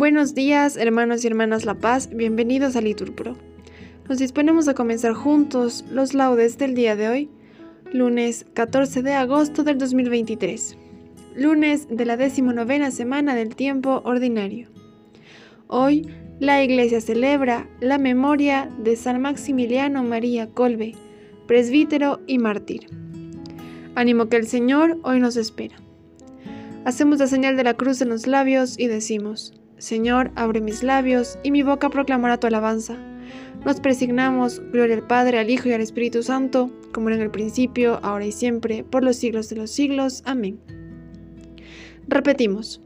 Buenos días, hermanos y hermanas La Paz, bienvenidos a Liturpro. Nos disponemos a comenzar juntos los laudes del día de hoy, lunes 14 de agosto del 2023, lunes de la decimonovena semana del tiempo ordinario. Hoy la Iglesia celebra la memoria de San Maximiliano María Colbe, presbítero y mártir. Ánimo que el Señor hoy nos espera. Hacemos la señal de la cruz en los labios y decimos, Señor, abre mis labios, y mi boca proclamará tu alabanza. Nos presignamos, gloria al Padre, al Hijo y al Espíritu Santo, como era en el principio, ahora y siempre, por los siglos de los siglos. Amén. Repetimos,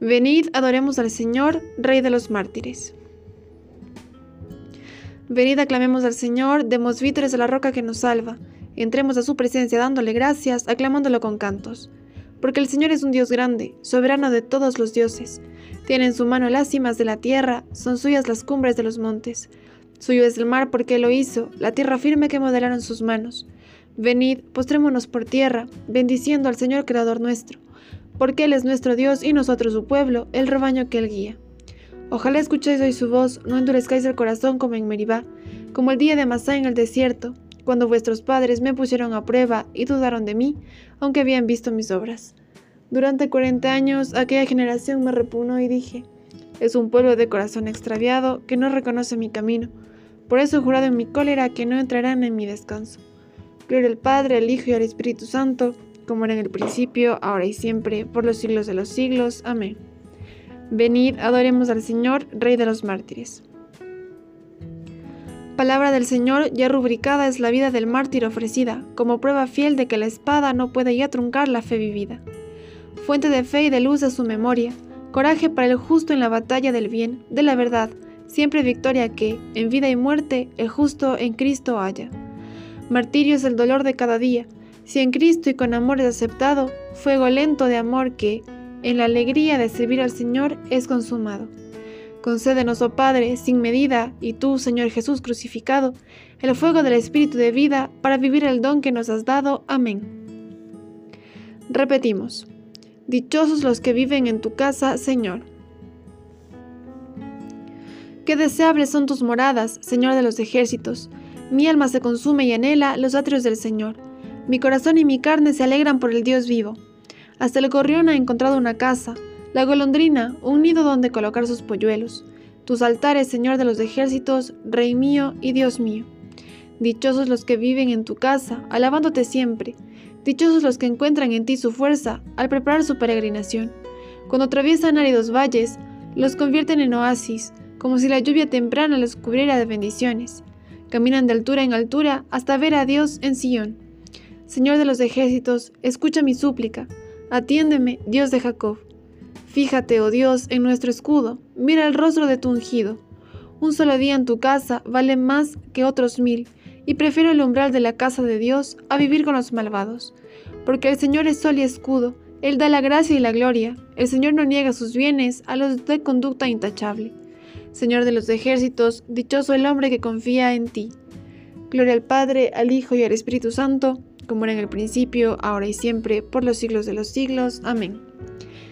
venid, adoremos al Señor, Rey de los mártires. Venid, aclamemos al Señor, demos vítores a la roca que nos salva. Entremos a su presencia dándole gracias, aclamándolo con cantos. Porque el Señor es un Dios grande, soberano de todos los dioses tiene en su mano las cimas de la tierra, son suyas las cumbres de los montes. Suyo es el mar porque lo hizo, la tierra firme que modelaron sus manos. Venid, postrémonos por tierra, bendiciendo al Señor Creador nuestro, porque Él es nuestro Dios y nosotros su pueblo, el rebaño que Él guía. Ojalá escuchéis hoy su voz, no endurezcáis el corazón como en Meribá, como el día de Masá en el desierto, cuando vuestros padres me pusieron a prueba y dudaron de mí, aunque habían visto mis obras. Durante 40 años aquella generación me repugnó y dije, es un pueblo de corazón extraviado que no reconoce mi camino. Por eso he jurado en mi cólera que no entrarán en mi descanso. Gloria al Padre, al Hijo y al Espíritu Santo, como era en el principio, ahora y siempre, por los siglos de los siglos. Amén. Venid, adoremos al Señor, Rey de los mártires. Palabra del Señor ya rubricada es la vida del mártir ofrecida, como prueba fiel de que la espada no puede ya truncar la fe vivida fuente de fe y de luz a su memoria, coraje para el justo en la batalla del bien, de la verdad, siempre victoria que, en vida y muerte, el justo en Cristo haya. Martirio es el dolor de cada día, si en Cristo y con amor es aceptado, fuego lento de amor que, en la alegría de servir al Señor, es consumado. Concédenos, oh Padre, sin medida, y tú, Señor Jesús crucificado, el fuego del Espíritu de vida para vivir el don que nos has dado. Amén. Repetimos. Dichosos los que viven en tu casa, Señor. Qué deseables son tus moradas, Señor de los ejércitos. Mi alma se consume y anhela los atrios del Señor. Mi corazón y mi carne se alegran por el Dios vivo. Hasta el gorrión ha encontrado una casa, la golondrina un nido donde colocar sus polluelos. Tus altares, Señor de los ejércitos, Rey mío y Dios mío. Dichosos los que viven en tu casa, alabándote siempre. Dichosos los que encuentran en ti su fuerza al preparar su peregrinación. Cuando atraviesan áridos valles, los convierten en oasis, como si la lluvia temprana los cubriera de bendiciones. Caminan de altura en altura hasta ver a Dios en Sion. Señor de los ejércitos, escucha mi súplica. Atiéndeme, Dios de Jacob. Fíjate, oh Dios, en nuestro escudo. Mira el rostro de tu ungido. Un solo día en tu casa vale más que otros mil y prefiero el umbral de la casa de Dios a vivir con los malvados. Porque el Señor es sol y escudo, Él da la gracia y la gloria, el Señor no niega sus bienes a los de conducta intachable. Señor de los ejércitos, dichoso el hombre que confía en ti. Gloria al Padre, al Hijo y al Espíritu Santo, como era en el principio, ahora y siempre, por los siglos de los siglos. Amén.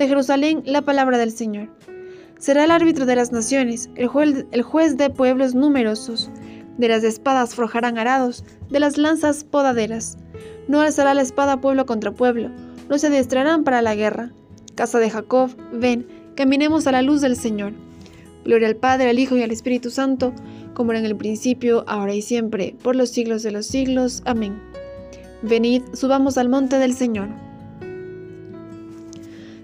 de Jerusalén la palabra del Señor. Será el árbitro de las naciones, el juez, el juez de pueblos numerosos. De las espadas forjarán arados, de las lanzas podaderas. No alzará la espada pueblo contra pueblo, no se adiestrarán para la guerra. Casa de Jacob, ven, caminemos a la luz del Señor. Gloria al Padre, al Hijo y al Espíritu Santo, como era en el principio, ahora y siempre, por los siglos de los siglos. Amén. Venid, subamos al monte del Señor.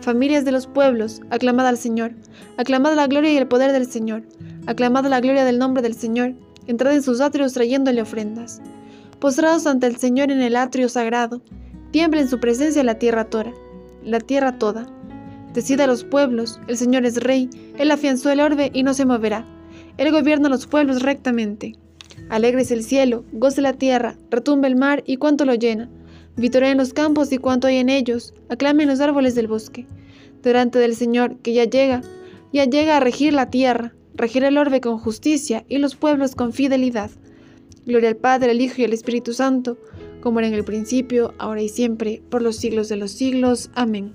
Familias de los pueblos, aclamad al Señor, aclamad la gloria y el poder del Señor, aclamad la gloria del nombre del Señor, entrad en sus atrios trayéndole ofrendas. Postrados ante el Señor en el atrio sagrado, tiembla en su presencia la tierra toda, la tierra toda. Decida a los pueblos, el Señor es rey, Él afianzó el orbe y no se moverá. Él gobierna a los pueblos rectamente. Alegre es el cielo, goce la tierra, retumba el mar y cuanto lo llena. Vitorea en los campos y cuanto hay en ellos, aclamen los árboles del bosque. Delante del Señor, que ya llega, ya llega a regir la tierra, regir el orbe con justicia y los pueblos con fidelidad. Gloria al Padre, al Hijo y al Espíritu Santo, como era en el principio, ahora y siempre, por los siglos de los siglos. Amén.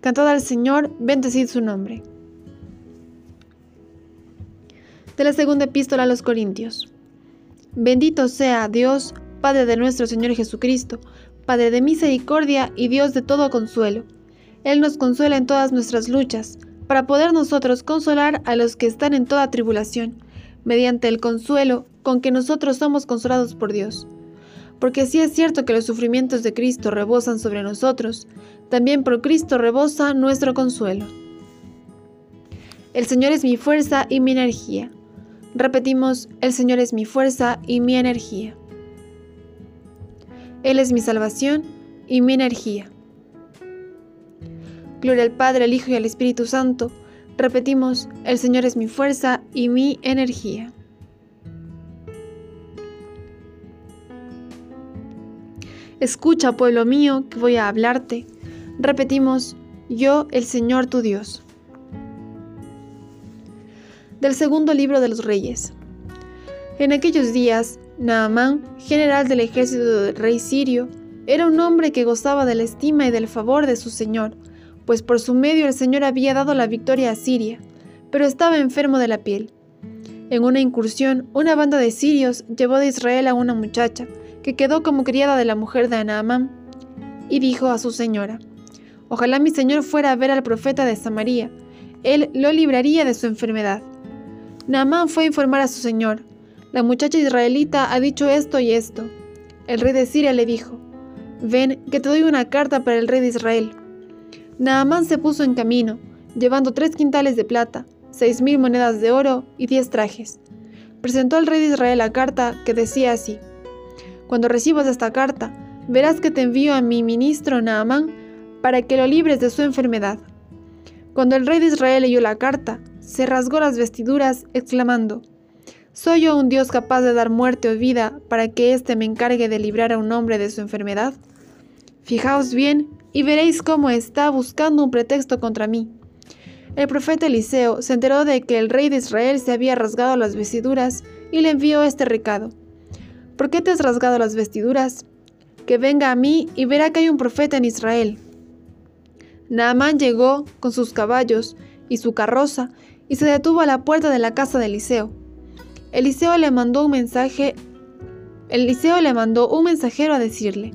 Cantad al Señor, bendecid su nombre. De la segunda epístola a los Corintios. Bendito sea Dios, Padre de nuestro Señor Jesucristo, Padre de misericordia y Dios de todo consuelo. Él nos consuela en todas nuestras luchas, para poder nosotros consolar a los que están en toda tribulación, mediante el consuelo con que nosotros somos consolados por Dios porque si es cierto que los sufrimientos de Cristo rebosan sobre nosotros, también por Cristo rebosa nuestro consuelo. El Señor es mi fuerza y mi energía. Repetimos, el Señor es mi fuerza y mi energía. Él es mi salvación y mi energía. Gloria al Padre, al Hijo y al Espíritu Santo. Repetimos, el Señor es mi fuerza y mi energía. Escucha, pueblo mío, que voy a hablarte. Repetimos, yo, el Señor tu Dios. Del segundo libro de los reyes. En aquellos días, Naamán, general del ejército del rey sirio, era un hombre que gozaba de la estima y del favor de su Señor, pues por su medio el Señor había dado la victoria a Siria, pero estaba enfermo de la piel. En una incursión, una banda de sirios llevó de Israel a una muchacha, que quedó como criada de la mujer de Naamán, y dijo a su señora, Ojalá mi señor fuera a ver al profeta de Samaria, él lo libraría de su enfermedad. Naamán fue a informar a su señor, la muchacha israelita ha dicho esto y esto. El rey de Siria le dijo, Ven, que te doy una carta para el rey de Israel. Naamán se puso en camino, llevando tres quintales de plata, seis mil monedas de oro y diez trajes. Presentó al rey de Israel la carta que decía así, cuando recibas esta carta, verás que te envío a mi ministro Naamán para que lo libres de su enfermedad. Cuando el rey de Israel leyó la carta, se rasgó las vestiduras, exclamando, ¿Soy yo un Dios capaz de dar muerte o vida para que éste me encargue de librar a un hombre de su enfermedad? Fijaos bien y veréis cómo está buscando un pretexto contra mí. El profeta Eliseo se enteró de que el rey de Israel se había rasgado las vestiduras y le envió este recado. ¿Por qué te has rasgado las vestiduras? Que venga a mí y verá que hay un profeta en Israel. Naamán llegó con sus caballos y su carroza y se detuvo a la puerta de la casa de Eliseo. Eliseo le mandó un mensaje. Eliseo le mandó un mensajero a decirle: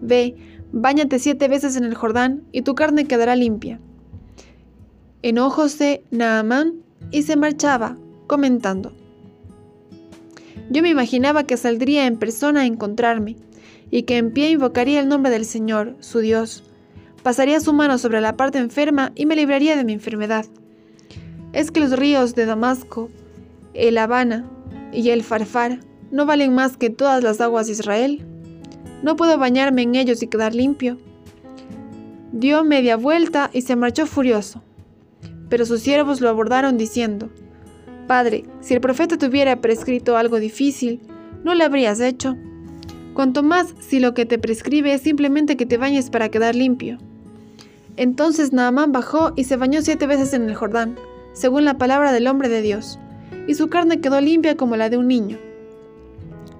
Ve, báñate siete veces en el Jordán y tu carne quedará limpia. Enojóse Naamán y se marchaba, comentando: yo me imaginaba que saldría en persona a encontrarme, y que en pie invocaría el nombre del Señor, su Dios. Pasaría su mano sobre la parte enferma y me libraría de mi enfermedad. Es que los ríos de Damasco, el Habana y el Farfar no valen más que todas las aguas de Israel. No puedo bañarme en ellos y quedar limpio. Dio media vuelta y se marchó furioso. Pero sus siervos lo abordaron diciendo, Padre, si el profeta te hubiera prescrito algo difícil, no lo habrías hecho. Cuanto más si lo que te prescribe es simplemente que te bañes para quedar limpio. Entonces Naamán bajó y se bañó siete veces en el Jordán, según la palabra del hombre de Dios, y su carne quedó limpia como la de un niño.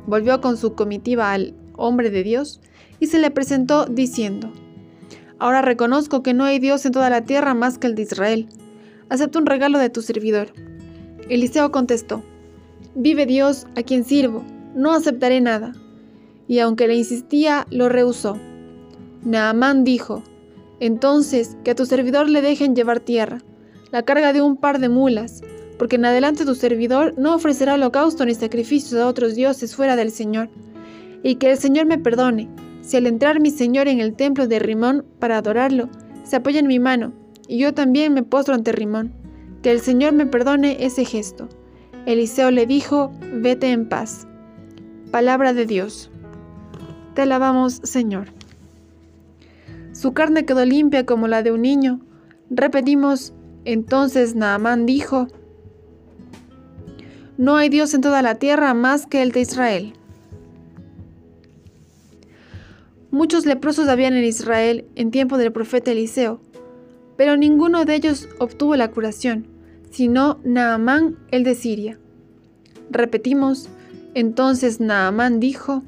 Volvió con su comitiva al hombre de Dios y se le presentó diciendo, Ahora reconozco que no hay Dios en toda la tierra más que el de Israel. Acepto un regalo de tu servidor Eliseo contestó, Vive Dios a quien sirvo, no aceptaré nada. Y aunque le insistía, lo rehusó. Naamán dijo, entonces que a tu servidor le dejen llevar tierra, la carga de un par de mulas, porque en adelante tu servidor no ofrecerá holocausto ni sacrificios a otros dioses fuera del Señor. Y que el Señor me perdone, si al entrar mi Señor en el templo de Rimón para adorarlo, se apoya en mi mano, y yo también me postro ante Rimón. Que el Señor me perdone ese gesto. Eliseo le dijo, vete en paz. Palabra de Dios. Te alabamos, Señor. Su carne quedó limpia como la de un niño. Repetimos, entonces Naamán dijo, No hay Dios en toda la tierra más que el de Israel. Muchos leprosos habían en Israel en tiempo del profeta Eliseo, pero ninguno de ellos obtuvo la curación, sino Naamán el de Siria. Repetimos, entonces Naamán dijo,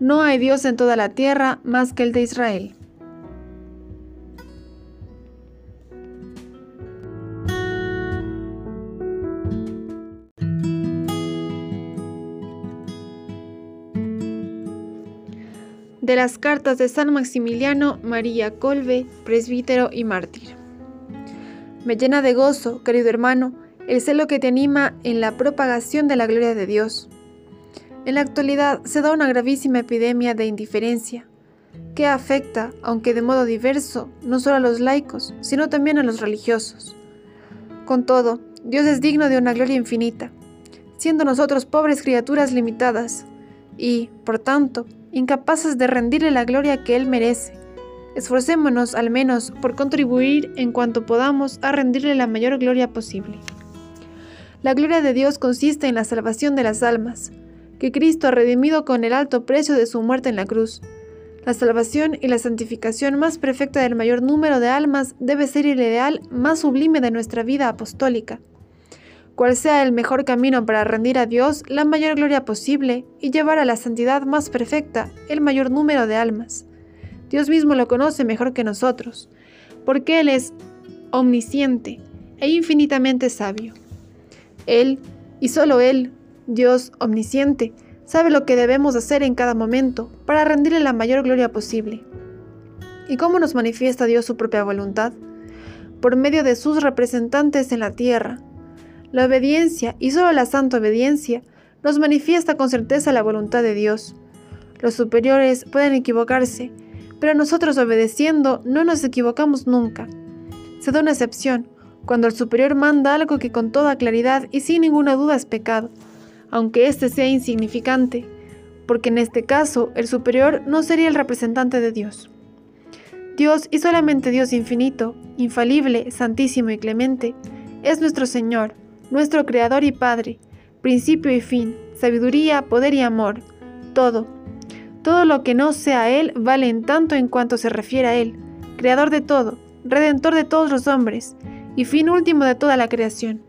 No hay Dios en toda la tierra más que el de Israel. De las cartas de San Maximiliano María Colbe, presbítero y mártir. Me llena de gozo, querido hermano, el celo que te anima en la propagación de la gloria de Dios. En la actualidad se da una gravísima epidemia de indiferencia, que afecta, aunque de modo diverso, no solo a los laicos, sino también a los religiosos. Con todo, Dios es digno de una gloria infinita, siendo nosotros pobres criaturas limitadas, y, por tanto, incapaces de rendirle la gloria que Él merece. Esforcémonos al menos por contribuir en cuanto podamos a rendirle la mayor gloria posible. La gloria de Dios consiste en la salvación de las almas, que Cristo ha redimido con el alto precio de su muerte en la cruz. La salvación y la santificación más perfecta del mayor número de almas debe ser el ideal más sublime de nuestra vida apostólica cuál sea el mejor camino para rendir a Dios la mayor gloria posible y llevar a la santidad más perfecta el mayor número de almas. Dios mismo lo conoce mejor que nosotros, porque Él es omnisciente e infinitamente sabio. Él, y solo Él, Dios omnisciente, sabe lo que debemos hacer en cada momento para rendirle la mayor gloria posible. ¿Y cómo nos manifiesta Dios su propia voluntad? Por medio de sus representantes en la tierra, la obediencia, y solo la santa obediencia, nos manifiesta con certeza la voluntad de Dios. Los superiores pueden equivocarse, pero nosotros obedeciendo no nos equivocamos nunca. Se da una excepción, cuando el superior manda algo que con toda claridad y sin ninguna duda es pecado, aunque éste sea insignificante, porque en este caso el superior no sería el representante de Dios. Dios y solamente Dios infinito, infalible, santísimo y clemente, es nuestro Señor, nuestro Creador y Padre, principio y fin, sabiduría, poder y amor, todo. Todo lo que no sea Él vale en tanto en cuanto se refiere a Él, Creador de todo, Redentor de todos los hombres, y fin último de toda la creación.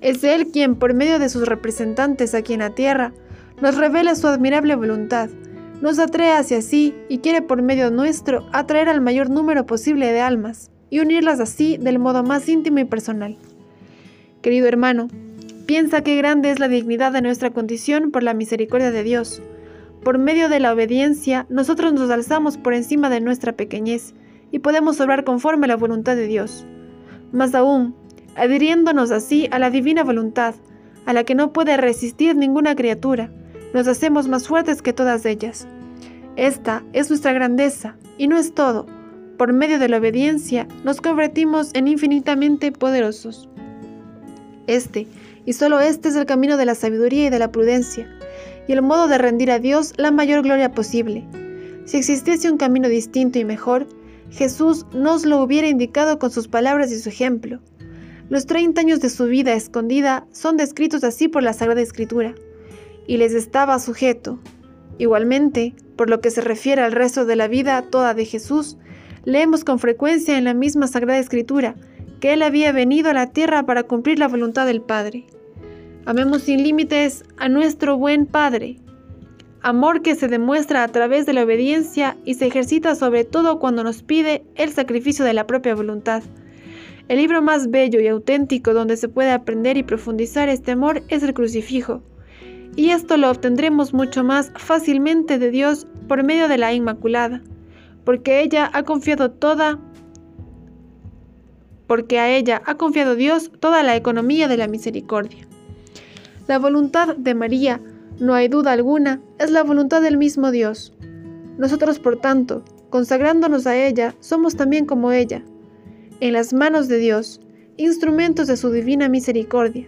Es Él quien, por medio de sus representantes aquí en la tierra, nos revela su admirable voluntad, nos atrae hacia sí y quiere por medio nuestro atraer al mayor número posible de almas y unirlas así del modo más íntimo y personal. Querido hermano, piensa qué grande es la dignidad de nuestra condición por la misericordia de Dios. Por medio de la obediencia, nosotros nos alzamos por encima de nuestra pequeñez y podemos obrar conforme a la voluntad de Dios. Más aún, adhiriéndonos así a la divina voluntad, a la que no puede resistir ninguna criatura, nos hacemos más fuertes que todas ellas. Esta es nuestra grandeza, y no es todo. Por medio de la obediencia nos convertimos en infinitamente poderosos. Este, y solo este es el camino de la sabiduría y de la prudencia, y el modo de rendir a Dios la mayor gloria posible. Si existiese un camino distinto y mejor, Jesús nos lo hubiera indicado con sus palabras y su ejemplo. Los 30 años de su vida escondida son descritos así por la Sagrada Escritura, y les estaba sujeto. Igualmente, por lo que se refiere al resto de la vida toda de Jesús, leemos con frecuencia en la misma Sagrada Escritura que Él había venido a la tierra para cumplir la voluntad del Padre. Amemos sin límites a nuestro buen Padre, amor que se demuestra a través de la obediencia y se ejercita sobre todo cuando nos pide el sacrificio de la propia voluntad. El libro más bello y auténtico donde se puede aprender y profundizar este amor es el crucifijo, y esto lo obtendremos mucho más fácilmente de Dios por medio de la Inmaculada, porque ella ha confiado toda porque a ella ha confiado Dios toda la economía de la misericordia. La voluntad de María, no hay duda alguna, es la voluntad del mismo Dios. Nosotros, por tanto, consagrándonos a ella, somos también como ella, en las manos de Dios, instrumentos de su divina misericordia.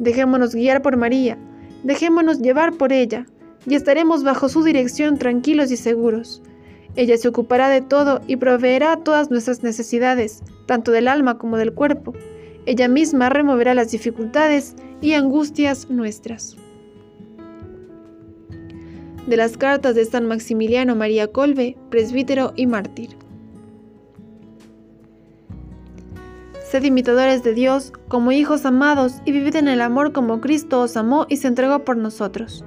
Dejémonos guiar por María, dejémonos llevar por ella, y estaremos bajo su dirección tranquilos y seguros. Ella se ocupará de todo y proveerá todas nuestras necesidades, tanto del alma como del cuerpo. Ella misma removerá las dificultades y angustias nuestras. De las cartas de San Maximiliano María Colbe, presbítero y mártir. Sed imitadores de Dios como hijos amados y vivid en el amor como Cristo os amó y se entregó por nosotros.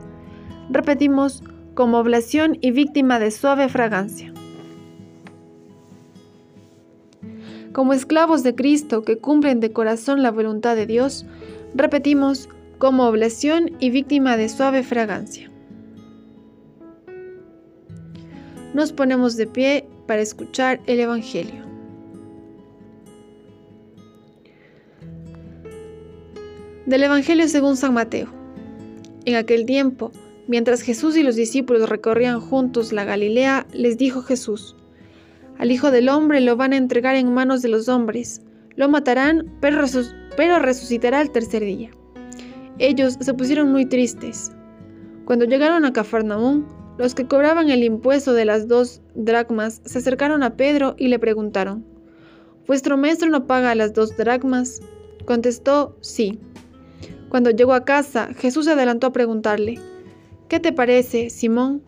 Repetimos, como oblación y víctima de suave fragancia. Como esclavos de Cristo que cumplen de corazón la voluntad de Dios, repetimos, como oblación y víctima de suave fragancia. Nos ponemos de pie para escuchar el Evangelio. Del Evangelio según San Mateo. En aquel tiempo, mientras Jesús y los discípulos recorrían juntos la Galilea, les dijo Jesús, Al Hijo del Hombre lo van a entregar en manos de los hombres, lo matarán, pero, resucitará el tercer día. Ellos se pusieron muy tristes. Cuando llegaron a Cafarnaúm, los que cobraban el impuesto de las dos dracmas se acercaron a Pedro y le preguntaron, ¿Vuestro maestro no paga las dos dracmas? Contestó, sí. Cuando llegó a casa, Jesús se adelantó a preguntarle, ¿Qué te parece, Simón?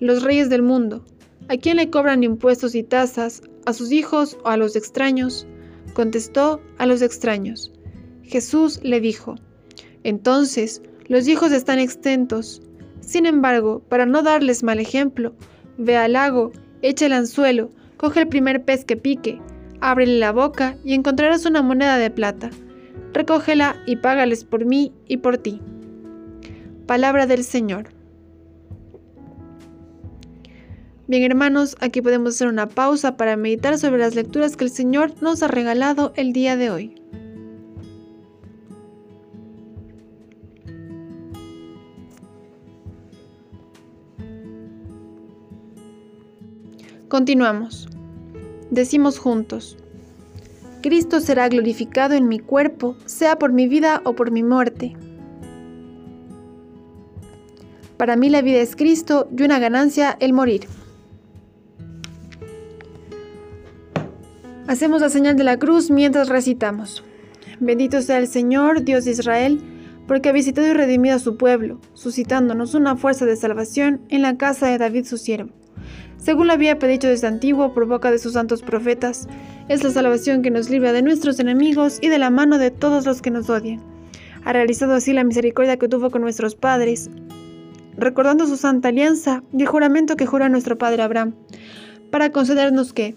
Los reyes del mundo, ¿a quién le cobran impuestos y tasas? ¿A sus hijos o a los extraños? Contestó, a los extraños. Jesús le dijo, entonces los hijos están exentos. Sin embargo, para no darles mal ejemplo, ve al lago, echa el anzuelo, coge el primer pez que pique, ábrele la boca y encontrarás una moneda de plata recógela y págales por mí y por ti. Palabra del Señor. Bien hermanos, aquí podemos hacer una pausa para meditar sobre las lecturas que el Señor nos ha regalado el día de hoy. Continuamos. Decimos juntos. Cristo será glorificado en mi cuerpo, sea por mi vida o por mi muerte. Para mí la vida es Cristo y una ganancia el morir. Hacemos la señal de la cruz mientras recitamos. Bendito sea el Señor, Dios de Israel, porque ha visitado y redimido a su pueblo, suscitándonos una fuerza de salvación en la casa de David su siervo según lo había pedido desde antiguo por boca de sus santos profetas. Es la salvación que nos libra de nuestros enemigos y de la mano de todos los que nos odian. Ha realizado así la misericordia que tuvo con nuestros padres, recordando su santa alianza y el juramento que jura nuestro padre Abraham, para concedernos que,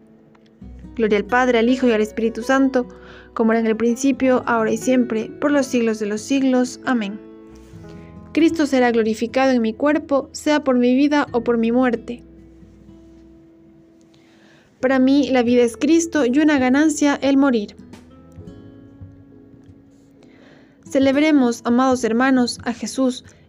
Gloria al Padre, al Hijo y al Espíritu Santo, como era en el principio, ahora y siempre, por los siglos de los siglos. Amén. Cristo será glorificado en mi cuerpo, sea por mi vida o por mi muerte. Para mí la vida es Cristo y una ganancia el morir. Celebremos, amados hermanos, a Jesús,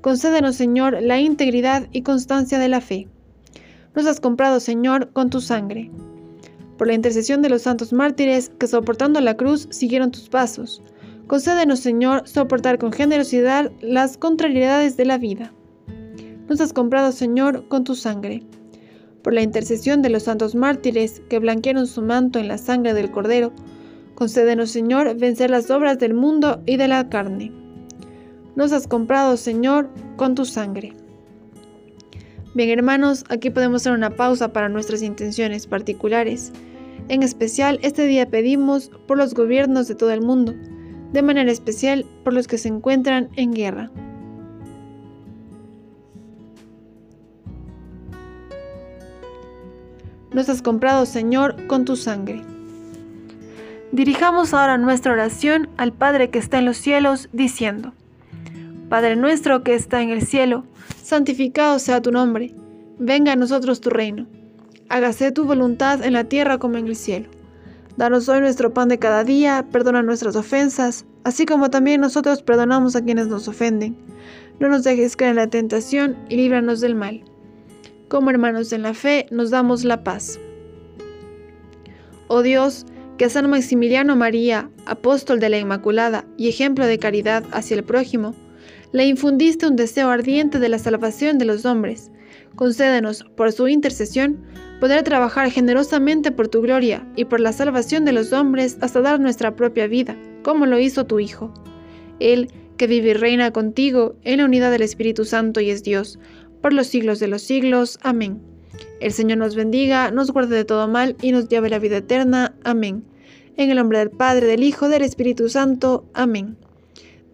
concédenos, Señor, la integridad y constancia de la fe. nos has comprado, Señor, con tu sangre. Por la intercesión de los santos mártires que soportando la cruz siguieron tus pasos, concédenos, Señor, soportar con generosidad las contrariedades de la vida. Nos has comprado, Señor, con tu sangre. Por la intercesión de los santos mártires que blanquearon su manto en la sangre del Cordero, concédenos, Señor, vencer las obras del mundo y de la carne. Nos has comprado, Señor, con tu sangre. Bien, hermanos, aquí podemos hacer una pausa para nuestras intenciones particulares. En especial, este día pedimos por los gobiernos de todo el mundo, de manera especial por los que se encuentran en guerra. Nos has comprado, Señor, con tu sangre. Dirijamos ahora nuestra oración al Padre que está en los cielos, diciendo, Padre nuestro que está en el cielo, santificado sea tu nombre, venga a nosotros tu reino, hágase tu voluntad en la tierra como en el cielo. Danos hoy nuestro pan de cada día, perdona nuestras ofensas, así como también nosotros perdonamos a quienes nos ofenden. No nos dejes caer en la tentación y líbranos del mal. Como hermanos en la fe, nos damos la paz. Oh Dios, que a San Maximiliano María, apóstol de la Inmaculada y ejemplo de caridad hacia el prójimo, le infundiste un deseo ardiente de la salvación de los hombres. Concédenos, por su intercesión, poder trabajar generosamente por tu gloria y por la salvación de los hombres hasta dar nuestra propia vida, como lo hizo tu Hijo. Él, que vive y reina contigo en la unidad del Espíritu Santo y es Dios, por los siglos de los siglos. Amén. El Señor nos bendiga, nos guarde de todo mal y nos lleve a la vida eterna. Amén. En el nombre del Padre, del Hijo, del Espíritu Santo. Amén.